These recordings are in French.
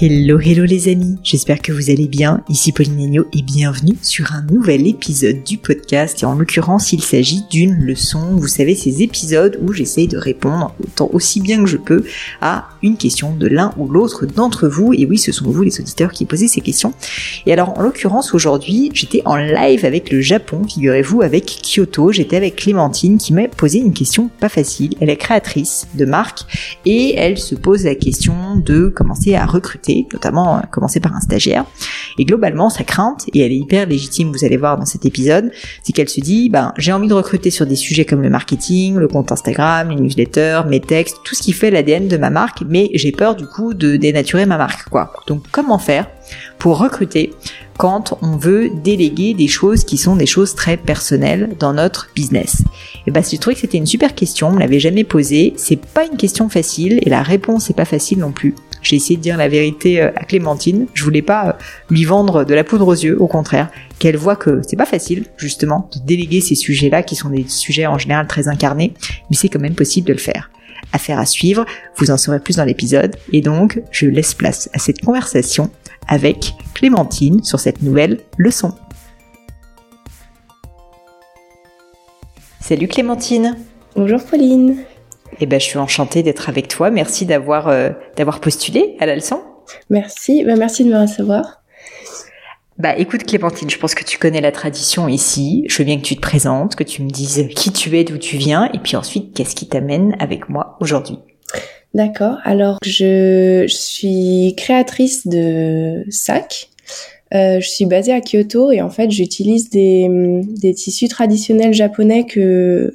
Hello, hello les amis, j'espère que vous allez bien. Ici Pauline Agneau et bienvenue sur un nouvel épisode du podcast. Et en l'occurrence, il s'agit d'une leçon. Vous savez, ces épisodes où j'essaye de répondre autant aussi bien que je peux à une question de l'un ou l'autre d'entre vous. Et oui, ce sont vous les auditeurs qui posez ces questions. Et alors, en l'occurrence, aujourd'hui, j'étais en live avec le Japon, figurez-vous, avec Kyoto. J'étais avec Clémentine qui m'a posé une question pas facile. Elle est créatrice de marque et elle se pose la question de commencer à recruter notamment euh, commencer par un stagiaire. Et globalement, sa crainte, et elle est hyper légitime, vous allez voir dans cet épisode, c'est qu'elle se dit, ben, j'ai envie de recruter sur des sujets comme le marketing, le compte Instagram, les newsletters, mes textes, tout ce qui fait l'ADN de ma marque, mais j'ai peur du coup de dénaturer ma marque, quoi. Donc, comment faire pour recruter quand on veut déléguer des choses qui sont des choses très personnelles dans notre business? Et bah, j'ai trouvé que c'était une super question, on me l'avait jamais posée. C'est pas une question facile et la réponse n'est pas facile non plus. J'ai essayé de dire la vérité euh, à Clémentine. Je voulais pas euh, lui vendre de la poudre aux yeux, au contraire, qu'elle voit que c'est pas facile, justement, de déléguer ces sujets-là, qui sont des sujets en général très incarnés, mais c'est quand même possible de le faire. Affaire à suivre, vous en saurez plus dans l'épisode, et donc je laisse place à cette conversation avec Clémentine sur cette nouvelle leçon. Salut Clémentine Bonjour Pauline eh ben, je suis enchantée d'être avec toi. Merci d'avoir euh, d'avoir postulé à la leçon. Merci, ben, merci de me recevoir. Bah écoute Clémentine, je pense que tu connais la tradition ici. Je veux bien que tu te présentes, que tu me dises qui tu es, d'où tu viens, et puis ensuite qu'est-ce qui t'amène avec moi aujourd'hui. D'accord. Alors je, je, suis créatrice de sacs. Euh, je suis basée à Kyoto et en fait j'utilise des, des tissus traditionnels japonais que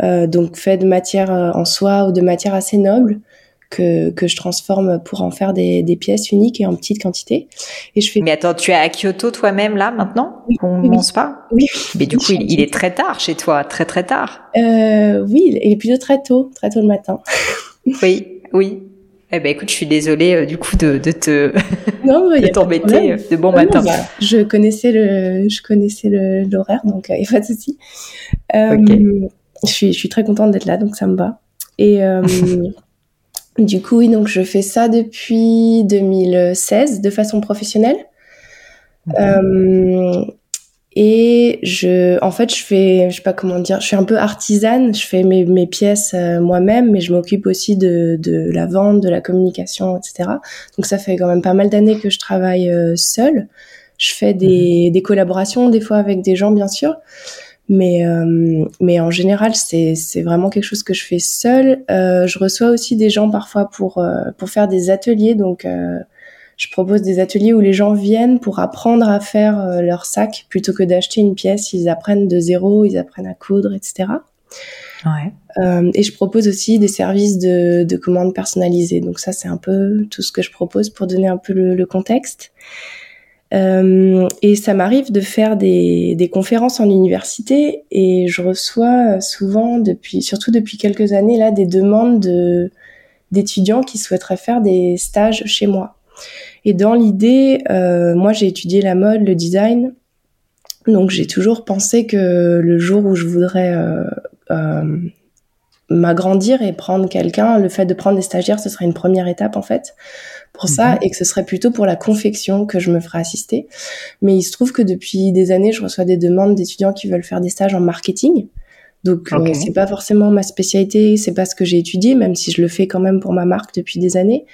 donc fait de matière euh, en soie ou de matière assez noble que, que je transforme pour en faire des, des pièces uniques et en petite quantité. Et je fais. Mais attends, tu es à Kyoto toi-même là maintenant? Oui, On oui, pense pas? Oui. Mais du coup, il, il, est très tard chez toi, très très tard. Euh, oui, il est plutôt très tôt, très tôt le matin. oui, oui. Eh ben écoute, je suis désolée euh, du coup de, de te non, de t'embêter de bon non, matin. Bah, je connaissais le je connaissais l'horaire donc il euh, n'y a pas de souci. Euh, okay. Je suis je suis très contente d'être là donc ça me va. Et euh, du coup oui donc je fais ça depuis 2016 de façon professionnelle. Mhm. et je, en fait, je fais, je sais pas comment dire, je suis un peu artisane. Je fais mes, mes pièces euh, moi-même, mais je m'occupe aussi de, de la vente, de la communication, etc. Donc ça fait quand même pas mal d'années que je travaille euh, seule. Je fais des, des collaborations des fois avec des gens, bien sûr, mais euh, mais en général, c'est c'est vraiment quelque chose que je fais seule. Euh, je reçois aussi des gens parfois pour pour faire des ateliers, donc je propose des ateliers où les gens viennent pour apprendre à faire euh, leur sac plutôt que d'acheter une pièce. Ils apprennent de zéro, ils apprennent à coudre, etc. Ouais. Euh, et je propose aussi des services de, de commandes personnalisées. Donc ça, c'est un peu tout ce que je propose pour donner un peu le, le contexte. Euh, et ça m'arrive de faire des, des, conférences en université et je reçois souvent depuis, surtout depuis quelques années là, des demandes de d'étudiants qui souhaiteraient faire des stages chez moi. Et dans l'idée, euh, moi j'ai étudié la mode, le design, donc j'ai toujours pensé que le jour où je voudrais euh, euh, m'agrandir et prendre quelqu'un, le fait de prendre des stagiaires, ce serait une première étape en fait pour ça, Mhm. et que ce serait plutôt pour la confection que je me ferais assister. Mais il se trouve que depuis des années, je reçois des demandes d'étudiants qui veulent faire des stages en marketing. Donc Ok. euh, c'est pas forcément ma spécialité, c'est pas ce que j'ai étudié, même si je le fais quand même pour ma marque depuis des années.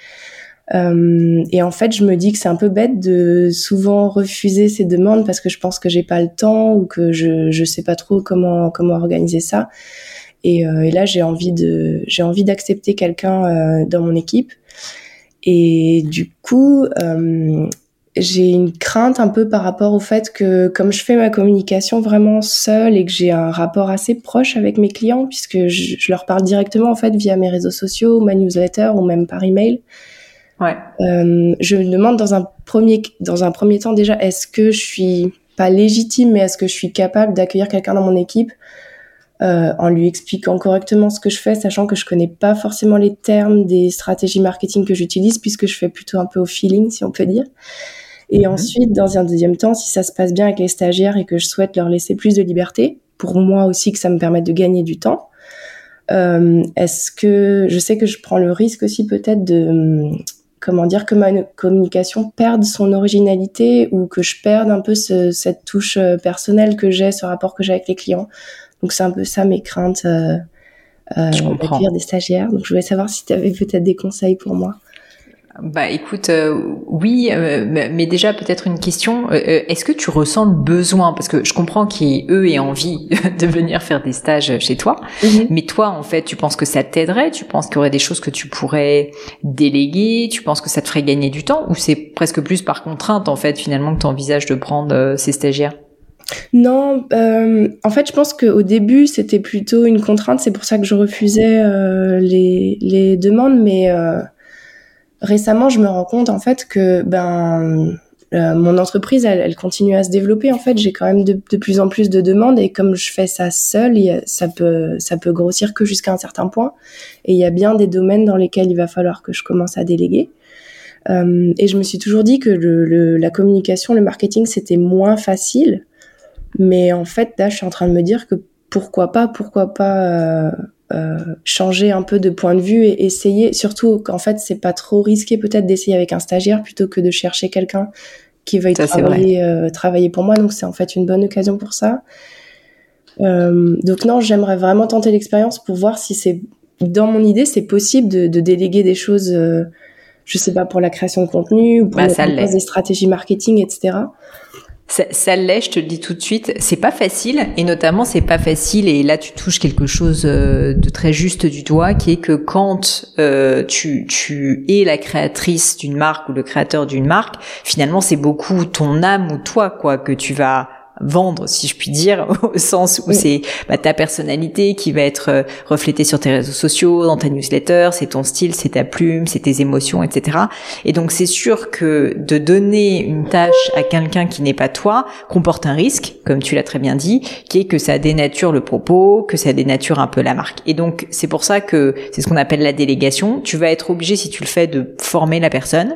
Euh, et en fait, je me dis que c'est un peu bête de souvent refuser ces demandes parce que je pense que j'ai pas le temps ou que je je sais pas trop comment comment organiser ça. Et, euh, et là, j'ai envie de j'ai envie d'accepter quelqu'un euh, dans mon équipe. Et du coup, euh, j'ai une crainte un peu par rapport au fait que comme je fais ma communication vraiment seule et que j'ai un rapport assez proche avec mes clients puisque je, je leur parle directement en fait via mes réseaux sociaux, ma newsletter ou même par email. Ouais. Je me demande dans un premier dans un premier temps déjà est-ce que je suis pas légitime mais est-ce que je suis capable d'accueillir quelqu'un dans mon équipe? Euh, en lui expliquant correctement ce que je fais sachant que je connais pas forcément les termes des stratégies marketing que j'utilise puisque je fais plutôt un peu au feeling si on peut dire et Mhm. ensuite dans un deuxième temps si ça se passe bien avec les stagiaires et que je souhaite leur laisser plus de liberté pour moi aussi que ça me permette de gagner du temps euh, est-ce que je sais que je prends le risque aussi peut-être de comment dire, que ma communication perde son originalité ou que je perde un peu cette touche euh, personnelle que j'ai, ce rapport que j'ai avec les clients. Donc c'est un peu ça mes craintes euh, euh, des stagiaires. Donc je voulais savoir si tu avais peut-être des conseils pour moi. Bah écoute, euh, oui, euh, mais déjà peut-être une question. Euh, est-ce que tu ressens le besoin? Parce que je comprends qu'eux aient envie de venir faire des stages chez toi, mhm. mais toi en fait, tu penses que ça t'aiderait? Tu penses qu'il y aurait des choses que tu pourrais déléguer? Tu penses que ça te ferait gagner du temps? Ou c'est presque plus par contrainte en fait finalement que tu envisages de prendre ces stagiaires? Non, en fait, je pense qu'au début, c'était plutôt une contrainte. C'est pour ça que je refusais les, les, demandes. Mais récemment, je me rends compte en fait que ben euh, mon entreprise, elle, continue à se développer. En fait, j'ai quand même de, plus en plus de demandes et comme je fais ça seule, ça peut ça peut grossir que jusqu'à un certain point. Et il y a bien des domaines dans lesquels il va falloir que je commence à déléguer. Euh, et je me suis toujours dit que la communication, le marketing, c'était moins facile. Mais en fait, là, je suis en train de me dire que pourquoi pas, pourquoi pas euh, euh, changer un peu de point de vue et essayer, surtout qu'en fait c'est pas trop risqué peut-être d'essayer avec un stagiaire plutôt que de chercher quelqu'un qui veuille travailler, euh, travailler pour moi. Donc c'est en fait une bonne occasion pour ça. Euh, donc non, j'aimerais vraiment tenter l'expérience pour voir si c'est dans mon idée c'est possible de, de, déléguer des choses, je sais pas pour la création de contenu ou pour bah, des stratégies marketing, etc. Ça, ça l'est, je te le dis tout de suite. C'est pas facile, et notamment c'est pas facile. Et là, tu touches quelque chose euh, de très juste du doigt, qui est que quand euh, tu, tu es la créatrice d'une marque ou le créateur d'une marque, finalement, c'est beaucoup ton âme ou toi, quoi, que tu vas vendre, si je puis dire, au sens où c'est bah, ta personnalité qui va être euh, reflétée sur tes réseaux sociaux, dans ta newsletter, c'est ton style, c'est ta plume, c'est tes émotions, etc. Et donc c'est sûr que de donner une tâche à quelqu'un qui n'est pas toi comporte un risque, comme tu l'as très bien dit, qui est que ça dénature le propos, que ça dénature un peu la marque. Et donc c'est pour ça que c'est ce qu'on appelle la délégation. Tu vas être obligé, si tu le fais, de former la personne.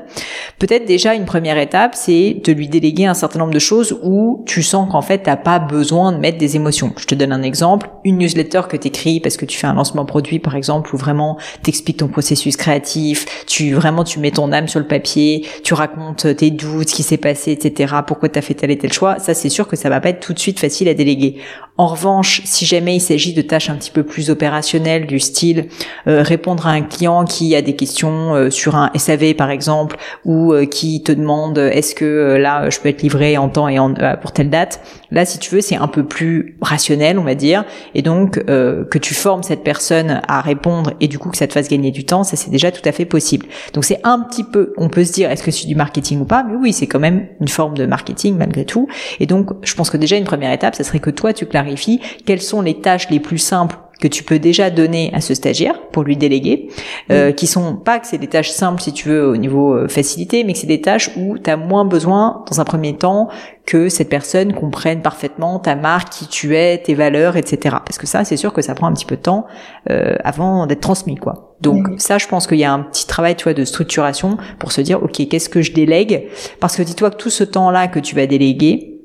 Peut-être déjà une première étape, c'est de lui déléguer un certain nombre de choses où tu sens qu'en fait, t'as pas besoin de mettre des émotions. Je te donne un exemple. Une newsletter que t'écris parce que tu fais un lancement produit, par exemple, où vraiment t'expliques ton processus créatif, tu vraiment tu mets ton âme sur le papier, tu racontes tes doutes, ce qui s'est passé, etc. Pourquoi t'as fait tel et tel choix. Ça, c'est sûr que ça va pas être tout de suite facile à déléguer. En revanche, si jamais il s'agit de tâches un petit peu plus opérationnelles, du style euh, répondre à un client qui a des questions euh, sur un SAV par exemple, ou euh, qui te demande est-ce que là je peux être livré en temps et en, pour telle date, Là, si tu veux, c'est un peu plus rationnel, on va dire, et donc euh, que tu formes cette personne à répondre et du coup que ça te fasse gagner du temps, ça c'est déjà tout à fait possible. Donc c'est un petit peu, on peut se dire, est-ce que c'est du marketing ou pas? Mais oui, c'est quand même une forme de marketing malgré tout. Et donc, je pense que déjà une première étape, ça serait que toi tu clarifies quelles sont les tâches les plus simples que tu peux déjà donner à ce stagiaire pour lui déléguer, euh, qui sont pas que c'est des tâches simples si tu veux au niveau euh, facilité, mais que c'est des tâches où tu as moins besoin dans un premier temps que cette personne comprenne parfaitement ta marque, qui tu es, tes valeurs, etc. Parce que ça, c'est sûr que ça prend un petit peu de temps euh, avant d'être transmis, quoi. Donc ça, je pense qu'il y a un petit travail, tu vois, de structuration pour se dire, ok, qu'est-ce que je délègue? Parce que dis-toi que tout ce temps-là que tu vas déléguer,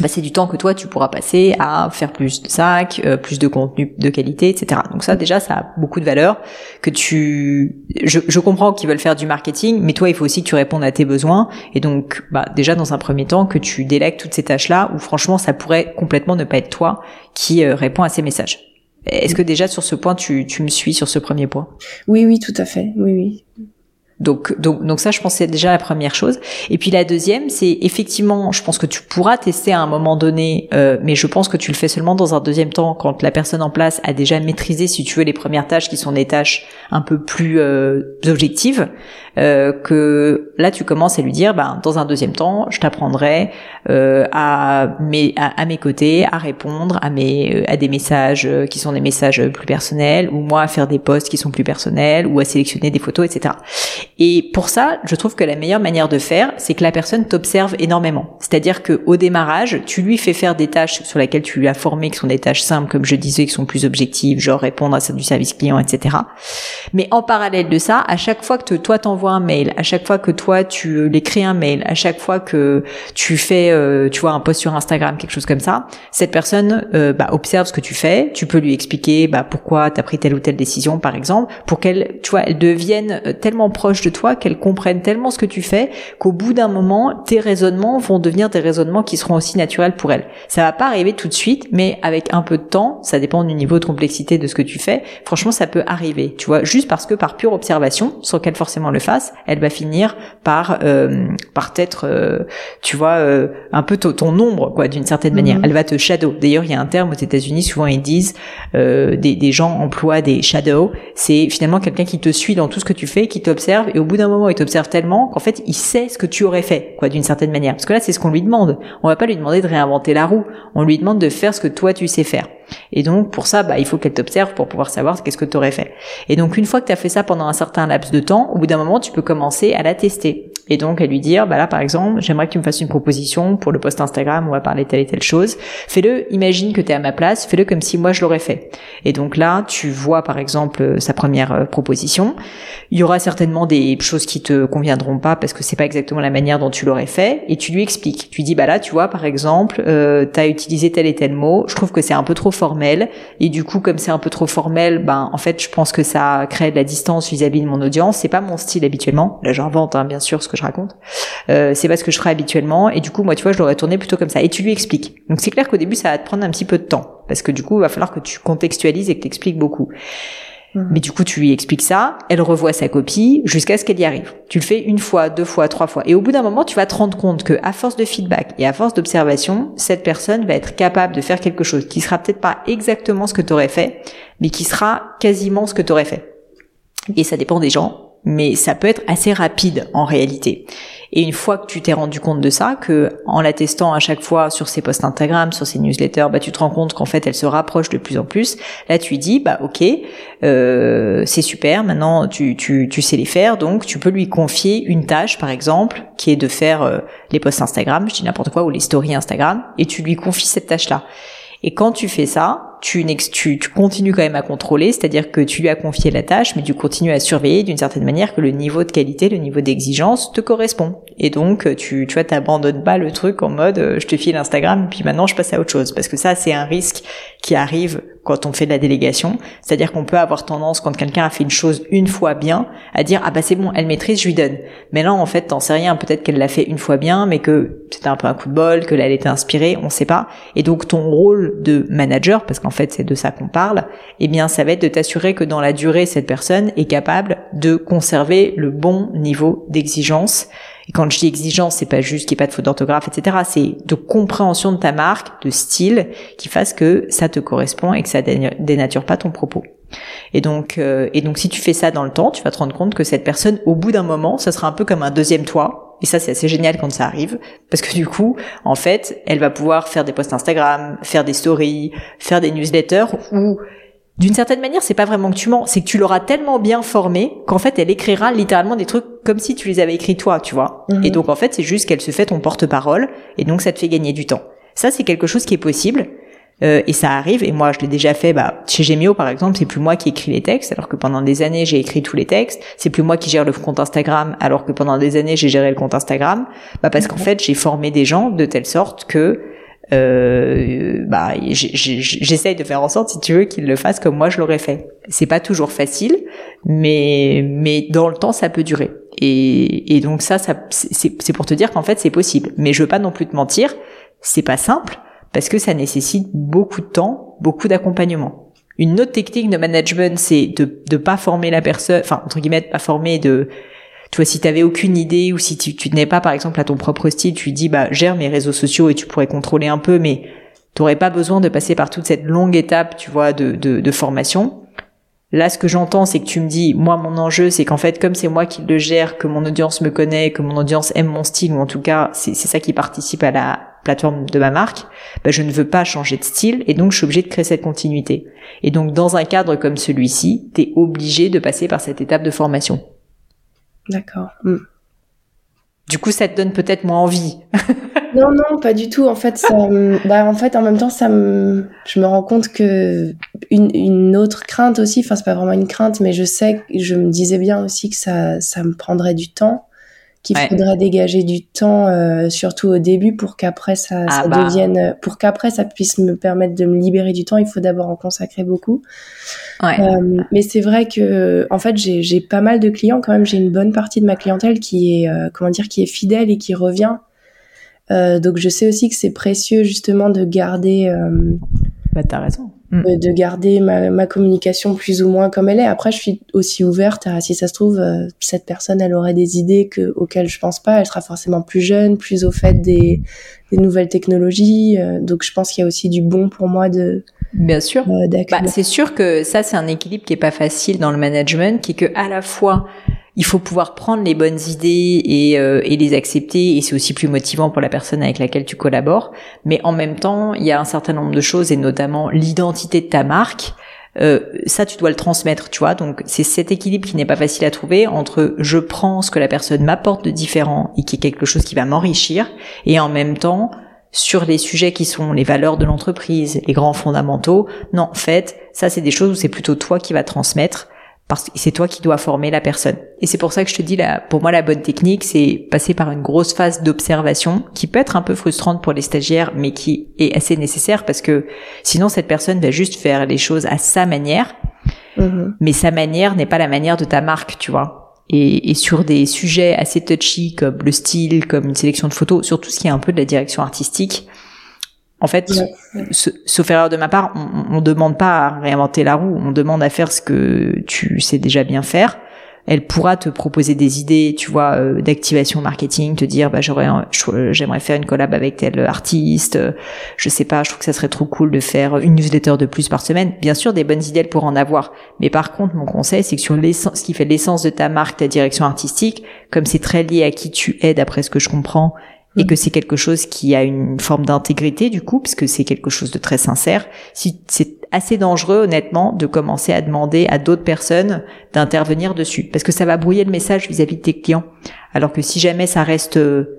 bah, c'est du temps que toi tu pourras passer à faire plus de sacs, euh, plus de contenu de qualité, etc. Donc ça déjà ça a beaucoup de valeur que tu. Je, je comprends qu'ils veulent faire du marketing, mais toi il faut aussi que tu répondes à tes besoins et donc bah déjà dans un premier temps que tu délègues toutes ces tâches là où franchement ça pourrait complètement ne pas être toi qui euh, répond à ces messages. Est-ce que déjà sur ce point tu, tu me suis sur ce premier point? Oui oui tout à fait oui oui. Donc, donc, donc ça, je pense c'est déjà la première chose. Et puis la deuxième, c'est effectivement, je pense que tu pourras tester à un moment donné, euh, mais je pense que tu le fais seulement dans un deuxième temps quand la personne en place a déjà maîtrisé, si tu veux, les premières tâches qui sont des tâches un peu plus euh, objectives. Euh, que là tu commences à lui dire, ben, dans un deuxième temps, je t'apprendrai à, mes, à, mes côtés à répondre à mes à des messages qui sont des messages plus personnels, ou moi à faire des posts qui sont plus personnels, ou à sélectionner des photos, etc. Et pour ça, je trouve que la meilleure manière de faire, c'est que la personne t'observe énormément. C'est-à-dire que au démarrage, tu lui fais faire des tâches sur lesquelles tu lui as formé, qui sont des tâches simples, comme je disais, qui sont plus objectives, genre répondre à ça du service client, etc. Mais en parallèle de ça, à chaque fois que toi t'envoies un mail, à chaque fois que toi tu l'écris un mail, à chaque fois que tu fais, euh, tu vois, un post sur Instagram, quelque chose comme ça, cette personne euh, bah, observe ce que tu fais. Tu peux lui expliquer bah, pourquoi tu as pris telle ou telle décision, par exemple, pour qu'elle, tu vois, elle devienne euh, tellement proche de toi, qu'elle comprenne tellement ce que tu fais qu'au bout d'un moment, tes raisonnements vont devenir des raisonnements qui seront aussi naturels pour elle. Ça va pas arriver tout de suite, mais avec un peu de temps, ça dépend du niveau de complexité de ce que tu fais. Franchement, ça peut arriver, tu vois, juste parce que par pure observation, sans qu'elle forcément le fasse, elle va finir par euh, par être, euh, tu vois, euh, un peu ton ombre, quoi, d'une certaine manière. Mhm. Elle va te shadow. D'ailleurs, il y a un terme aux États-Unis, souvent ils disent, des, des gens emploient des shadows. C'est finalement quelqu'un qui te suit dans tout ce que tu fais, qui t'observe, et au bout d'un moment, il t'observe tellement qu'en fait, il sait ce que tu aurais fait, quoi, d'une certaine manière. Parce que là, c'est ce qu'on lui demande. On va pas lui demander de réinventer la roue. On lui demande de faire ce que toi tu sais faire. Et donc pour ça, bah, il faut qu'elle t'observe pour pouvoir savoir qu'est-ce que tu aurais fait. Et donc une fois que tu as fait ça pendant un certain laps de temps, au bout d'un moment, tu peux commencer à la tester. Et donc à lui dire, bah là par exemple, j'aimerais que tu me fasses une proposition pour le post Instagram, on va parler telle et telle chose. Fais-le, imagine que tu es à ma place, fais-le comme si moi je l'aurais fait. Et donc là, tu vois par exemple sa première euh, proposition. Il y aura certainement des choses qui te conviendront pas parce que c'est pas exactement la manière dont tu l'aurais fait. Et tu lui expliques. Tu dis, bah là, tu vois par exemple, euh, tu as utilisé tel et tel mot. Je trouve que c'est un peu trop formel et du coup comme c'est un peu trop formel ben en fait je pense que ça crée de la distance vis-à-vis de mon audience c'est pas mon style habituellement là j'invente hein, bien sûr ce que je raconte euh, c'est pas ce que je ferais habituellement et du coup moi tu vois je l'aurais tourné plutôt comme ça et tu lui expliques donc c'est clair qu'au début ça va te prendre un petit peu de temps parce que du coup il va falloir que tu contextualises et que tu expliques beaucoup Mhm. Mais du coup, tu lui expliques ça, elle revoit sa copie jusqu'à ce qu'elle y arrive. Tu le fais une fois, deux fois, trois fois. Et au bout d'un moment, tu vas te rendre compte que, à force de feedback et à force d'observation, cette personne va être capable de faire quelque chose qui sera peut-être pas exactement ce que tu aurais fait, mais qui sera quasiment ce que tu aurais fait. Et ça dépend des gens, mais ça peut être assez rapide en réalité. Et une fois que tu t'es rendu compte de ça, que en la testant à chaque fois sur ses posts Instagram, sur ses newsletters, bah tu te rends compte qu'en fait elle se rapproche de plus en plus. Là tu dis bah ok, euh, c'est super, maintenant tu, tu, tu sais les faire, donc tu peux lui confier une tâche par exemple qui est de faire euh, les posts Instagram, je dis n'importe quoi, ou les stories Instagram, et tu lui confies cette tâche là. Et quand tu fais ça, tu, tu, tu continues quand même à contrôler, c'est-à-dire que tu lui as confié la tâche, mais tu continues à surveiller d'une certaine manière que le niveau de qualité, le niveau d'exigence te correspond. Et donc, tu, tu vois, t'abandonnes pas le truc en mode, euh, je te file Instagram, puis maintenant je passe à autre chose. Parce que ça, c'est un risque qui arrive quand on fait de la délégation. C'est-à-dire qu'on peut avoir tendance, quand quelqu'un a fait une chose une fois bien, à dire, ah bah c'est bon, elle maîtrise, je lui donne. Mais là, en fait, t'en sais rien. Peut-être qu'elle l'a fait une fois bien, mais que c'était un peu un coup de bol, que là, elle était inspirée, on sait pas. Et donc, ton rôle de manager, parce qu'en fait c'est de ça qu'on parle, eh bien ça va être de t'assurer que dans la durée cette personne est capable de conserver le bon niveau d'exigence. Et quand je dis exigence, c'est pas juste qu'il n'y ait pas de faute d'orthographe, etc. C'est de compréhension de ta marque, de style, qui fasse que ça te correspond et que ça dénature pas ton propos. Et donc, euh, et donc, si tu fais ça dans le temps, tu vas te rendre compte que cette personne, au bout d'un moment, ça sera un peu comme un deuxième toi, et ça, c'est assez génial quand ça arrive, parce que du coup, en fait, elle va pouvoir faire des posts Instagram, faire des stories, faire des newsletters, où d'une certaine manière, c'est pas vraiment que tu mens, c'est que tu l'auras tellement bien formée qu'en fait, elle écrira littéralement des trucs comme si tu les avais écrits toi, tu vois. Mhm. Et donc, en fait, c'est juste qu'elle se fait ton porte-parole, et donc ça te fait gagner du temps. Ça, c'est quelque chose qui est possible. Euh, et ça arrive, et moi je l'ai déjà fait, bah, chez Gemio par exemple, c'est plus moi qui écris les textes, alors que pendant des années j'ai écrit tous les textes, c'est plus moi qui gère le compte Instagram, alors que pendant des années j'ai géré le compte Instagram, bah, parce qu'en fait j'ai formé des gens de telle sorte que euh, bah, j'essaye de faire en sorte, si tu veux, qu'ils le fassent comme moi je l'aurais fait. C'est pas toujours facile, mais mais dans le temps ça peut durer. Et, et donc ça, ça c'est pour te dire qu'en fait c'est possible. Mais je veux pas non plus te mentir, c'est pas simple parce que ça nécessite beaucoup de temps, beaucoup d'accompagnement. Une autre technique de management, c'est de ne pas former la personne, enfin entre guillemets, pas former de tu vois, si tu avais aucune idée ou si tu, tu n'es pas par exemple à ton propre style, tu dis bah gère mes réseaux sociaux et tu pourrais contrôler un peu, mais tu n'aurais pas besoin de passer par toute cette longue étape, tu vois, de, de, de formation. Là, ce que j'entends, c'est que tu me dis, moi, mon enjeu, c'est qu'en fait, comme c'est moi qui le gère, que mon audience me connaît, que mon audience aime mon style, ou en tout cas, c'est ça qui participe à la plateforme de ma marque, bah, je ne veux pas changer de style, et donc je suis obligée de créer cette continuité. Et donc, dans un cadre comme celui-ci, tu es obligé de passer par cette étape de formation. D'accord. Hmm. Du coup, ça te donne peut-être moins envie. non, non, pas du tout. En fait, ça, bah, en fait, en même temps, ça me, je me rends compte que une, une autre crainte aussi. Enfin, c'est pas vraiment une crainte, mais je sais, je me disais bien aussi que ça, ça me prendrait du temps qu'il faudrait dégager du temps, euh, surtout au début, pour qu'après ça, ah ça bah. devienne, pour qu'après ça puisse me permettre de me libérer du temps. Il faut d'abord en consacrer beaucoup. Ouais. Euh, mais c'est vrai que, en fait, j'ai pas mal de clients quand même. J'ai une bonne partie de ma clientèle qui est, euh, comment dire, qui est fidèle et qui revient. Euh, donc je sais aussi que c'est précieux justement de garder. Euh, bah t'as raison. Mm. de garder ma, ma, communication plus ou moins comme elle est. Après, je suis aussi ouverte à si ça se trouve, euh, cette personne, elle aurait des idées que, auxquelles je pense pas. Elle sera forcément plus jeune, plus au fait des, des nouvelles technologies. Euh, donc, je pense qu'il y a aussi du bon pour moi de. Bien sûr. Euh, bah, c'est sûr que ça, c'est un équilibre qui est pas facile dans le management, qui est que à la fois il faut pouvoir prendre les bonnes idées et, euh, et les accepter et c'est aussi plus motivant pour la personne avec laquelle tu collabores. Mais en même temps, il y a un certain nombre de choses et notamment l'identité de ta marque. Euh, ça, tu dois le transmettre, tu vois. Donc, c'est cet équilibre qui n'est pas facile à trouver entre je prends ce que la personne m'apporte de différent et qui est quelque chose qui va m'enrichir, et en même temps, sur les sujets qui sont les valeurs de l'entreprise, les grands fondamentaux, non, en fait, ça, c'est des choses où c'est plutôt toi qui vas transmettre parce que c'est toi qui dois former la personne. Et c'est pour ça que je te dis, là, pour moi, la bonne technique, c'est passer par une grosse phase d'observation qui peut être un peu frustrante pour les stagiaires, mais qui est assez nécessaire parce que sinon, cette personne va juste faire les choses à sa manière, mm-hmm. mais sa manière n'est pas la manière de ta marque, tu vois. Et, et, sur des sujets assez touchy comme le style, comme une sélection de photos, sur tout ce qui est un peu de la direction artistique, en fait, sauf erreur de ma part, on, on demande pas à réinventer la roue, on demande à faire ce que tu sais déjà bien faire. Elle pourra te proposer des idées, tu vois, euh, d'activation marketing, te dire, bah j'aimerais faire une collab avec tel artiste, je sais pas, je trouve que ça serait trop cool de faire une newsletter de plus par semaine. Bien sûr, des bonnes idées elle pourra en avoir, mais par contre, mon conseil, c'est que sur l'essence, ce qui fait l'essence de ta marque, ta direction artistique, comme c'est très lié à qui tu es, d'après ce que je comprends, et que c'est quelque chose qui a une forme d'intégrité du coup, parce que c'est quelque chose de très sincère, si c'est assez dangereux honnêtement de commencer à demander à d'autres personnes d'intervenir dessus, parce que ça va brouiller le message vis-à-vis de tes clients. Alors que si jamais ça reste euh,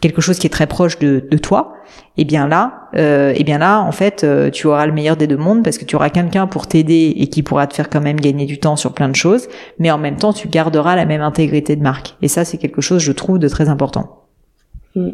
quelque chose qui est très proche de, de toi, et eh bien là, euh, eh bien là, en fait, euh, tu auras le meilleur des deux mondes parce que tu auras quelqu'un pour t'aider et qui pourra te faire quand même gagner du temps sur plein de choses, mais en même temps, tu garderas la même intégrité de marque. Et ça, c'est quelque chose, je trouve, de très important. Mm.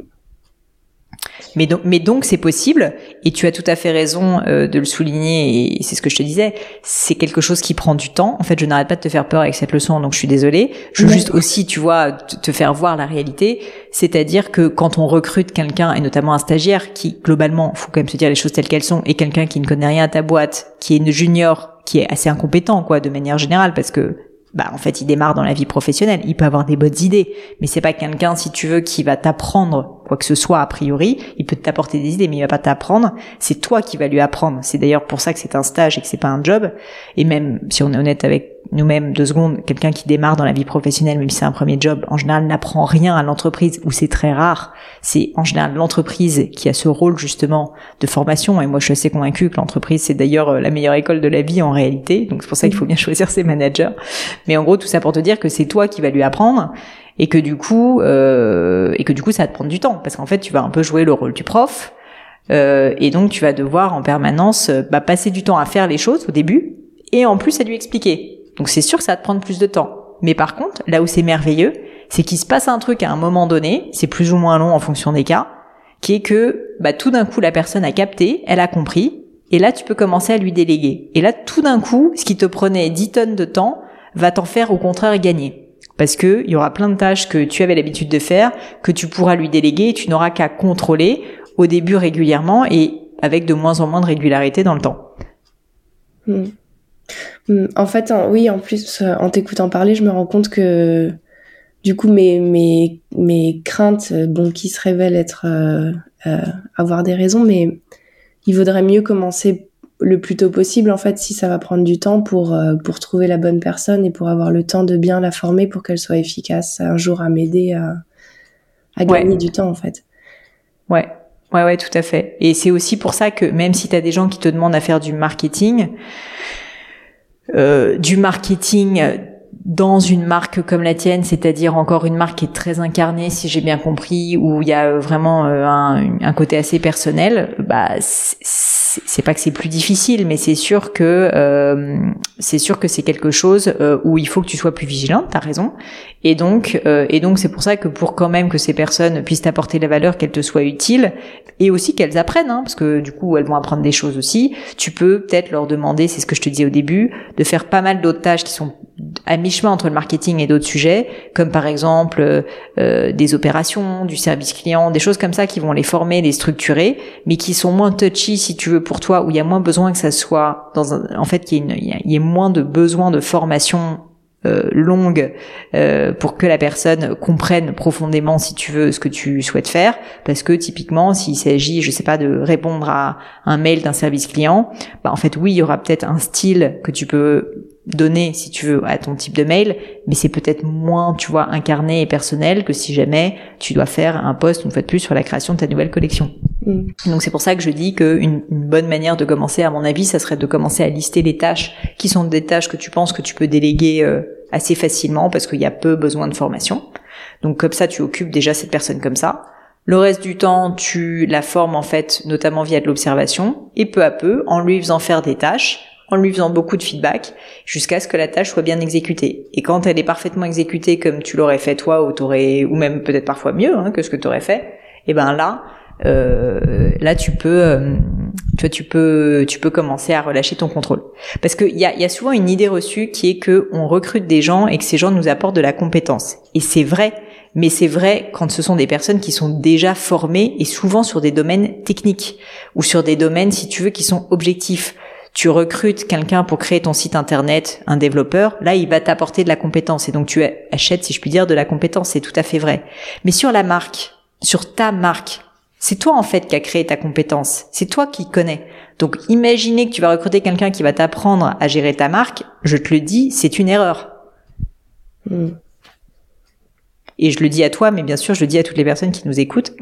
Mais donc, mais donc c'est possible, et tu as tout à fait raison euh, de le souligner, et c'est ce que je te disais, c'est quelque chose qui prend du temps. En fait, je n'arrête pas de te faire peur avec cette leçon, donc je suis désolée. Je veux juste aussi, tu vois, te faire voir la réalité, c'est-à-dire que quand on recrute quelqu'un, et notamment un stagiaire, qui globalement, faut quand même se dire les choses telles qu'elles sont, et quelqu'un qui ne connaît rien à ta boîte, qui est une junior, qui est assez incompétent, quoi, de manière générale, parce que bah en fait il démarre dans la vie professionnelle, il peut avoir des bonnes idées, mais c'est pas quelqu'un si tu veux qui va t'apprendre quoi que ce soit a priori, il peut t'apporter des idées mais il va pas t'apprendre, c'est toi qui va lui apprendre. C'est d'ailleurs pour ça que c'est un stage et que c'est pas un job et même si on est honnête avec nous-mêmes deux secondes, quelqu'un qui démarre dans la vie professionnelle, même si c'est un premier job, en général n'apprend rien à l'entreprise, ou c'est très rare. C'est en général l'entreprise qui a ce rôle justement de formation. Et moi, je suis assez convaincue que l'entreprise, c'est d'ailleurs euh, la meilleure école de la vie en réalité. Donc c'est pour ça qu'il faut bien choisir ses managers. Mais en gros, tout ça pour te dire que c'est toi qui vas lui apprendre et que du coup, euh, et que du coup, ça va te prendre du temps parce qu'en fait, tu vas un peu jouer le rôle du prof. Euh, et donc, tu vas devoir en permanence euh, bah, passer du temps à faire les choses au début, et en plus à lui expliquer. Donc c'est sûr que ça va te prendre plus de temps. Mais par contre, là où c'est merveilleux, c'est qu'il se passe un truc à un moment donné, c'est plus ou moins long en fonction des cas, qui est que bah, tout d'un coup la personne a capté, elle a compris, et là tu peux commencer à lui déléguer. Et là tout d'un coup, ce qui te prenait 10 tonnes de temps va t'en faire au contraire gagner. Parce que il y aura plein de tâches que tu avais l'habitude de faire, que tu pourras lui déléguer, et tu n'auras qu'à contrôler au début régulièrement et avec de moins en moins de régularité dans le temps. Hmm. Mm, en fait, oui, en plus, euh, en t'écoutant parler, je me rends compte que du coup, mes craintes, euh, bon, qui se révèlent être euh, avoir des raisons, mais il vaudrait mieux commencer le plus tôt possible, en fait, si ça va prendre du temps pour, pour trouver la bonne personne et pour avoir le temps de bien la former pour qu'elle soit efficace un jour à m'aider à, à gagner du temps, en fait. Ouais, ouais, ouais, tout à fait. Et c'est aussi pour ça que même si tu as des gens qui te demandent à faire du marketing, euh, du marketing dans une marque comme la tienne, c'est-à-dire encore une marque qui est très incarnée, si j'ai bien compris, où il y a vraiment un, un, côté assez personnel, bah c'est pas que c'est plus difficile, mais c'est sûr que euh, c'est sûr que c'est quelque chose euh, où il faut que tu sois plus vigilante. T'as raison. Et donc euh, et donc c'est pour ça que pour quand même que ces personnes puissent t'apporter la valeur, qu'elles te soient utiles et aussi qu'elles apprennent, hein, parce que du coup elles vont apprendre des choses aussi. Tu peux peut-être leur demander, c'est ce que je te disais au début, de faire pas mal d'autres tâches qui sont à mi-chemin entre le marketing et d'autres sujets, comme par exemple euh, des opérations, du service client, des choses comme ça qui vont les former, les structurer, mais qui sont moins touchy si tu veux pour toi, où il y a moins besoin que ça soit dans un, en fait qu'il y, y, ait moins de besoin de formation euh, longue euh, pour que la personne comprenne profondément si tu veux ce que tu souhaites faire. Parce que typiquement s'il s'agit je sais pas de répondre à un mail d'un service client bah en fait oui il y aura peut-être un style que tu peux donner, si tu veux, à ton type de mail, mais c'est peut-être moins, tu vois, incarné et personnel que si jamais tu dois faire un post une fois de plus sur la création de ta nouvelle collection. Mm. Donc c'est pour ça que je dis qu'une une bonne manière de commencer, à mon avis, ça serait de commencer à lister les tâches qui sont des tâches que tu penses que tu peux déléguer euh, assez facilement parce qu'il y a peu besoin de formation. Donc comme ça, tu occupes déjà cette personne comme ça. Le reste du temps, tu la formes en fait, notamment via de l'observation, et peu à peu, en lui faisant faire des tâches, en lui faisant beaucoup de feedback jusqu'à ce que la tâche soit bien exécutée. Et quand elle est parfaitement exécutée comme tu l'aurais fait toi ou t'aurais ou même peut-être parfois mieux hein, que ce que tu aurais fait, et eh ben là euh, là tu peux euh, tu vois tu peux tu peux commencer à relâcher ton contrôle. Parce qu'il y a, y a souvent une idée reçue qui est que on recrute des gens et que ces gens nous apportent de la compétence. Et c'est vrai. Mais c'est vrai quand ce sont des personnes qui sont déjà formées et souvent sur des domaines techniques ou sur des domaines si tu veux qui sont objectifs tu recrutes quelqu'un pour créer ton site internet, un développeur, là il va t'apporter de la compétence et donc tu achètes, si je puis dire, de la compétence, c'est tout à fait vrai. Mais sur la marque, sur ta marque, c'est toi en fait qui a créé ta compétence, c'est toi qui connais. Donc imaginez que tu vas recruter quelqu'un qui va t'apprendre à gérer ta marque, je te le dis, c'est une erreur. Hmm. Et je le dis à toi, mais bien sûr, je le dis à toutes les personnes qui nous écoutent,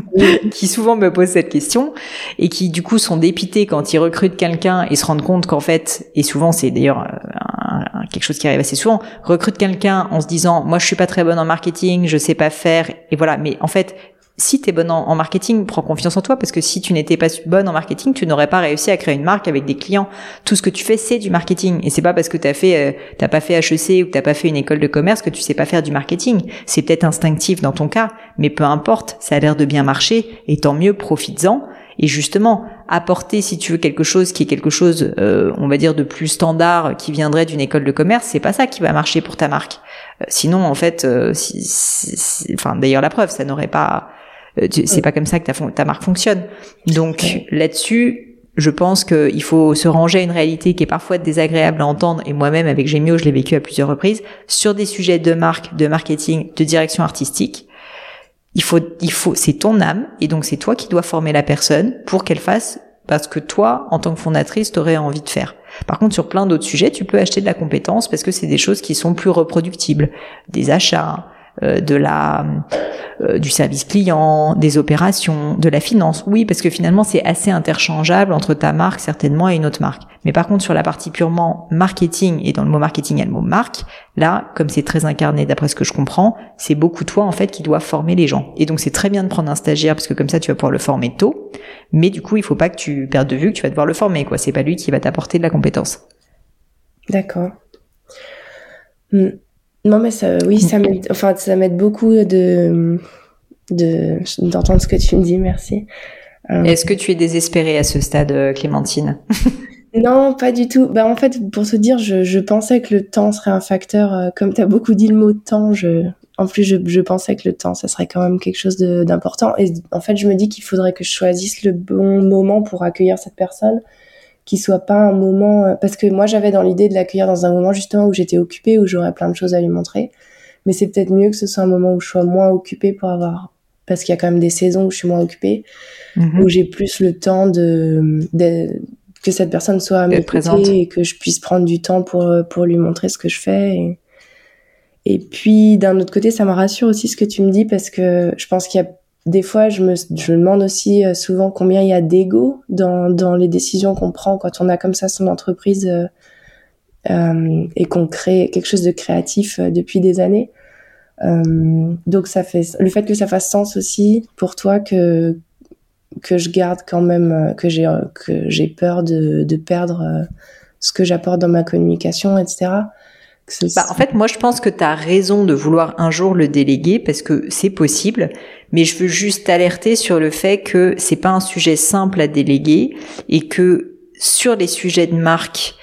qui souvent me posent cette question et qui du coup sont dépitées quand ils recrutent quelqu'un et se rendent compte qu'en fait, et souvent c'est d'ailleurs euh, quelque chose qui arrive assez souvent, recrute quelqu'un en se disant, moi je suis pas très bonne en marketing, je sais pas faire, et voilà. Mais en fait, si tu es bonne en, marketing, prends confiance en toi parce que si tu n'étais pas bonne en marketing, tu n'aurais pas réussi à créer une marque avec des clients. Tout ce que tu fais, c'est du marketing et c'est pas parce que tu fait euh, t'as pas fait HEC ou que t'as pas fait une école de commerce que tu sais pas faire du marketing. C'est peut-être instinctif dans ton cas, mais peu importe, ça a l'air de bien marcher et tant mieux, profites-en. Et justement, apporter, si tu veux, quelque chose qui est quelque chose, euh, on va dire, de plus standard, qui viendrait d'une école de commerce, c'est pas ça qui va marcher pour ta marque. Euh, sinon, en fait, enfin, d'ailleurs, la preuve, ça n'aurait pas, euh, c'est pas comme ça que ta, ta marque fonctionne. Donc là-dessus, je pense qu'il faut se ranger à une réalité qui est parfois désagréable à entendre, et moi-même avec Gemio, je l'ai vécu à plusieurs reprises, sur des sujets de marque, de marketing, de direction artistique. Il faut, il faut, c'est ton âme, et donc c'est toi qui dois former la personne pour qu'elle fasse parce que toi, en tant que fondatrice, t'aurais envie de faire. Par contre, sur plein d'autres sujets, tu peux acheter de la compétence parce que c'est des choses qui sont plus reproductibles. Des achats, euh, de la euh, du service client, des opérations, de la finance. Oui, parce que finalement c'est assez interchangeable entre ta marque certainement et une autre marque. Mais par contre sur la partie purement marketing et dans le mot marketing il y a le mot marque, là comme c'est très incarné d'après ce que je comprends, c'est beaucoup toi en fait qui dois former les gens. Et donc c'est très bien de prendre un stagiaire parce que comme ça tu vas pouvoir le former tôt, mais du coup il faut pas que tu perdes de vue que tu vas devoir le former quoi. C'est pas lui qui va t'apporter de la compétence. D'accord. Hmm. Non, mais ça, oui, ça m'aide, enfin, ça m'aide beaucoup de, de, d'entendre ce que tu me dis, merci. Euh, Est-ce que tu es désespérée à ce stade, euh, Clémentine? non, pas du tout. Bah, en fait, pour te dire, je, je pensais que le temps serait un facteur, euh, comme tu as beaucoup dit le mot temps, je, en plus, je, je, pensais que le temps, ça serait quand même quelque chose d'important. Et en fait, je me dis qu'il faudrait que je choisisse le bon moment pour accueillir cette personne qui soit pas un moment euh, parce que moi j'avais dans l'idée de l'accueillir dans un moment justement où j'étais occupée où j'aurais plein de choses à lui montrer mais c'est peut-être mieux que ce soit un moment où je sois moins occupée pour avoir parce qu'il y a quand même des saisons où je suis moins occupée mhm. où j'ai plus le temps de, que cette personne soit à mes côtés et que je puisse prendre du temps pour pour lui montrer ce que je fais et, et puis d'un autre côté ça me rassure aussi ce que tu me dis parce que je pense qu'il y a des fois, je me, demande aussi euh, souvent combien il y a d'ego dans, les décisions qu'on prend quand on a comme ça son entreprise. Euh, et qu'on crée quelque chose de créatif depuis des années. donc ça fait le fait que ça fasse sens aussi pour toi que je garde quand même que j'ai que j'ai peur de perdre ce que j'apporte dans ma communication, etc. Bah, en fait, moi, je pense que tu as raison de vouloir un jour le déléguer parce que c'est possible, mais je veux juste alerter sur le fait que c'est pas un sujet simple à déléguer et que sur les sujets de marque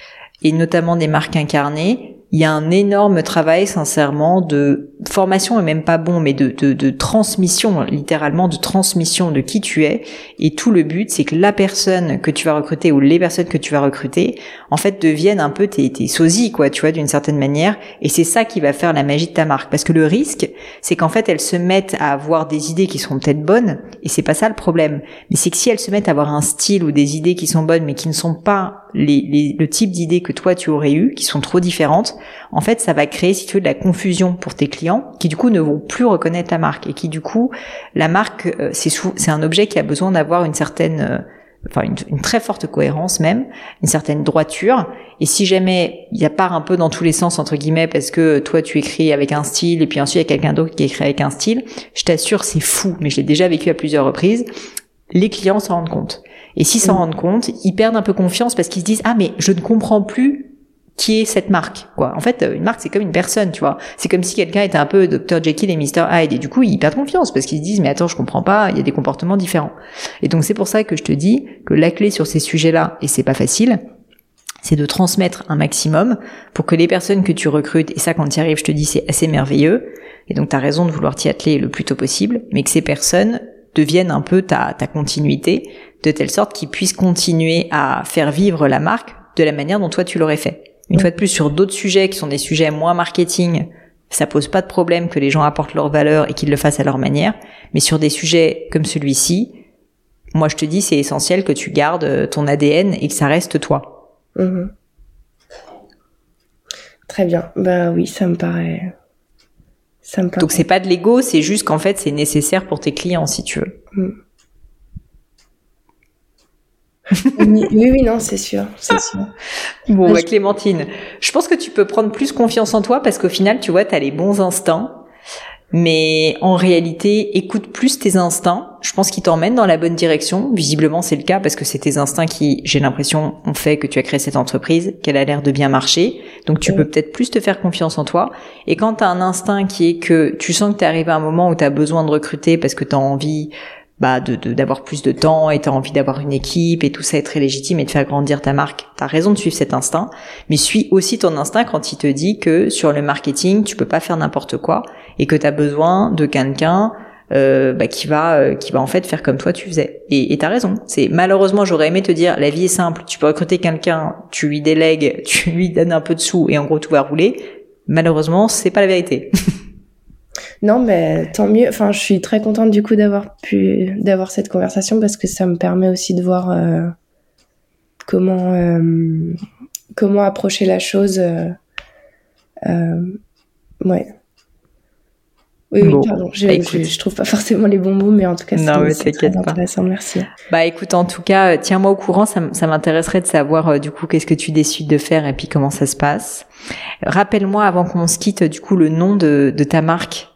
et notamment des marques incarnées, il y a un énorme travail, sincèrement, de formation et même pas bon, mais de, de, de, transmission, littéralement de transmission de qui tu es. Et tout le but, c'est que la personne que tu vas recruter ou les personnes que tu vas recruter, en fait, deviennent un peu tes, tes sosies, quoi, tu vois, d'une certaine manière. Et c'est ça qui va faire la magie de ta marque. Parce que le risque, c'est qu'en fait, elles se mettent à avoir des idées qui seront peut-être bonnes, et c'est pas ça le problème. Mais c'est que si elles se mettent à avoir un style ou des idées qui sont bonnes, mais qui ne sont pas les, le type d'idées que toi tu aurais eu, qui sont trop différentes, en fait, ça va créer, si tu veux, de la confusion pour tes clients, qui du coup ne vont plus reconnaître ta marque et qui du coup, la marque, euh, c'est c'est un objet qui a besoin d'avoir une certaine euh, enfin une, très forte cohérence même, une certaine droiture. Et si jamais il y a part un peu dans tous les sens entre guillemets parce que toi tu écris avec un style et puis ensuite il y a quelqu'un d'autre qui écrit avec un style, je t'assure c'est fou, mais je l'ai déjà vécu à plusieurs reprises. Les clients s'en rendent compte. Et s'ils s'en mm. rendent compte, ils perdent un peu confiance parce qu'ils se disent ah mais je ne comprends plus qui est cette marque quoi. En fait, une marque c'est comme une personne, tu vois. C'est comme si quelqu'un était un peu Dr Jekyll et Mr Hyde et du coup, ils perdent confiance parce qu'ils se disent mais attends, je comprends pas, il y a des comportements différents. Et donc c'est pour ça que je te dis que la clé sur ces sujets-là et c'est pas facile, c'est de transmettre un maximum pour que les personnes que tu recrutes et ça quand tu y arrives, je te dis c'est assez merveilleux et donc tu as raison de vouloir t'y atteler le plus tôt possible, mais que ces personnes deviennent un peu ta, ta continuité de telle sorte qu'ils puissent continuer à faire vivre la marque de la manière dont toi tu l'aurais fait. Une fois de plus, sur d'autres sujets qui sont des sujets moins marketing, ça pose pas de problème que les gens apportent leur valeur et qu'ils le fassent à leur manière. Mais sur des sujets comme celui-ci, moi je te dis, c'est essentiel que tu gardes euh, ton ADN et que ça reste toi. Mhm. Très bien. Bah oui, ça me paraît. Ça me paraît. Donc c'est pas de l'ego, c'est juste qu'en fait c'est nécessaire pour tes clients si tu veux. Mm. oui, oui, non, c'est sûr, c'est sûr. Bon, bah, Clémentine, je pense que tu peux prendre plus confiance en toi parce qu'au final, tu vois, tu as les bons instincts. Mais en réalité, écoute plus tes instincts. Je pense qu'ils t'emmènent dans la bonne direction. Visiblement, c'est le cas parce que c'est tes instincts qui, j'ai l'impression, ont fait que tu as créé cette entreprise, qu'elle a l'air de bien marcher. Donc, tu peux peut-être plus te faire confiance en toi. Et quand tu as un instinct qui est que tu sens que tu arrivé à un moment où tu as besoin de recruter parce que tu as envie bah de d'avoir plus de temps et t'as envie d'avoir une équipe et tout ça est très légitime et de faire grandir ta marque. T'as raison de suivre cet instinct, mais suis aussi ton instinct quand il te dit que sur le marketing tu peux pas faire n'importe quoi et que t'as besoin de quelqu'un euh, bah, qui va euh, qui va en fait faire comme toi tu faisais. Et t'as raison. C'est malheureusement j'aurais aimé te dire la vie est simple. Tu peux recruter quelqu'un, tu lui délègues, tu lui donnes un peu de sous et en gros tout va rouler. Malheureusement c'est pas la vérité. Non, mais tant mieux. Enfin, je suis très contente du coup d'avoir pu d'avoir cette conversation parce que ça me permet aussi de voir euh, comment euh, comment approcher la chose. Euh, ouais. Oui, oui, pardon. Je, bah, je, trouve pas forcément les bons mots, mais en tout cas, c'est très intéressant. Merci. Bah, écoute, en tout cas, tiens-moi au courant. Ça, ça m'intéresserait de savoir du coup qu'est-ce que tu décides de faire et puis comment ça se passe. Rappelle-moi avant qu'on se quitte du coup le nom de, de ta marque.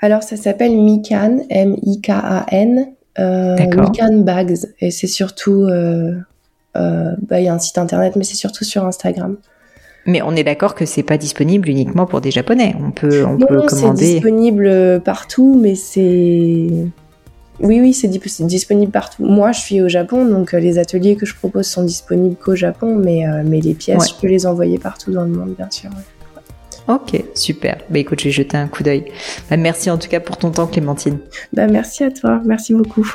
Alors, ça s'appelle Mikan, M-I-K-A-N, euh, Mikan Bags, et c'est surtout, euh, euh, bah, il y a un site internet, mais c'est surtout sur Instagram. Mais on est d'accord que c'est pas disponible uniquement pour des Japonais. On peut, on peut commander. c'est disponible partout, mais c'est. Oui, oui, c'est disponible partout. Moi, je suis au Japon, donc les ateliers que je propose sont disponibles qu'au Japon, mais, mais les pièces, je peux les envoyer partout dans le monde, bien sûr. Ok, super. Bah écoute, je vais jeter un coup d'œil. Bah, merci en tout cas pour ton temps, Clémentine. Bah merci à toi, merci beaucoup.